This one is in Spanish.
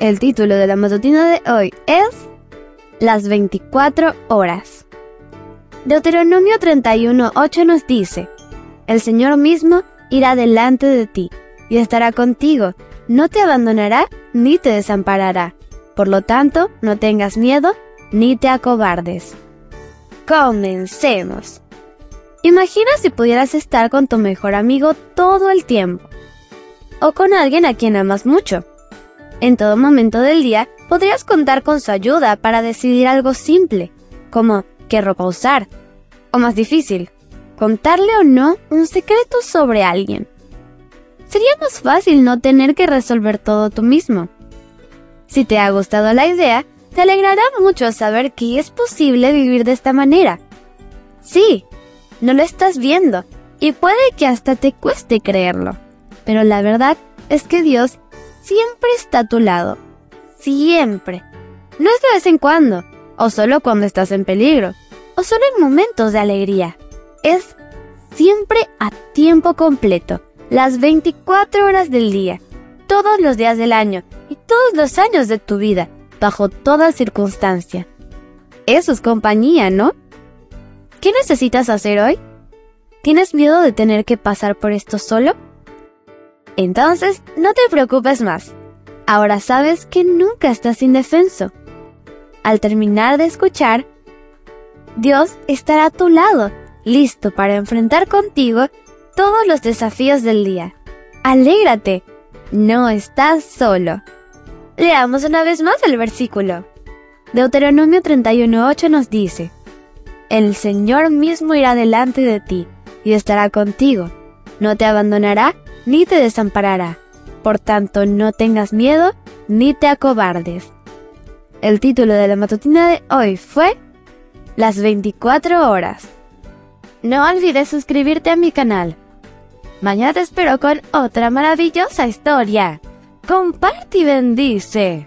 El título de la matutina de hoy es Las 24 horas. Deuteronomio 31.8 nos dice, El Señor mismo irá delante de ti y estará contigo, no te abandonará ni te desamparará. Por lo tanto, no tengas miedo ni te acobardes. Comencemos. Imagina si pudieras estar con tu mejor amigo todo el tiempo. O con alguien a quien amas mucho. En todo momento del día podrías contar con su ayuda para decidir algo simple, como qué ropa usar. O más difícil, contarle o no un secreto sobre alguien. Sería más fácil no tener que resolver todo tú mismo. Si te ha gustado la idea, te alegrará mucho saber que es posible vivir de esta manera. Sí, no lo estás viendo y puede que hasta te cueste creerlo. Pero la verdad es que Dios siempre está a tu lado. Siempre. No es de vez en cuando, o solo cuando estás en peligro, o solo en momentos de alegría. Es siempre a tiempo completo, las 24 horas del día, todos los días del año y todos los años de tu vida, bajo toda circunstancia. Eso es compañía, ¿no? ¿Qué necesitas hacer hoy? ¿Tienes miedo de tener que pasar por esto solo? Entonces, no te preocupes más. Ahora sabes que nunca estás indefenso. Al terminar de escuchar, Dios estará a tu lado, listo para enfrentar contigo todos los desafíos del día. Alégrate, no estás solo. Leamos una vez más el versículo. Deuteronomio 31.8 nos dice, el Señor mismo irá delante de ti y estará contigo. No te abandonará ni te desamparará. Por tanto, no tengas miedo ni te acobardes. El título de la matutina de hoy fue Las 24 horas. No olvides suscribirte a mi canal. Mañana te espero con otra maravillosa historia. Comparte y bendice.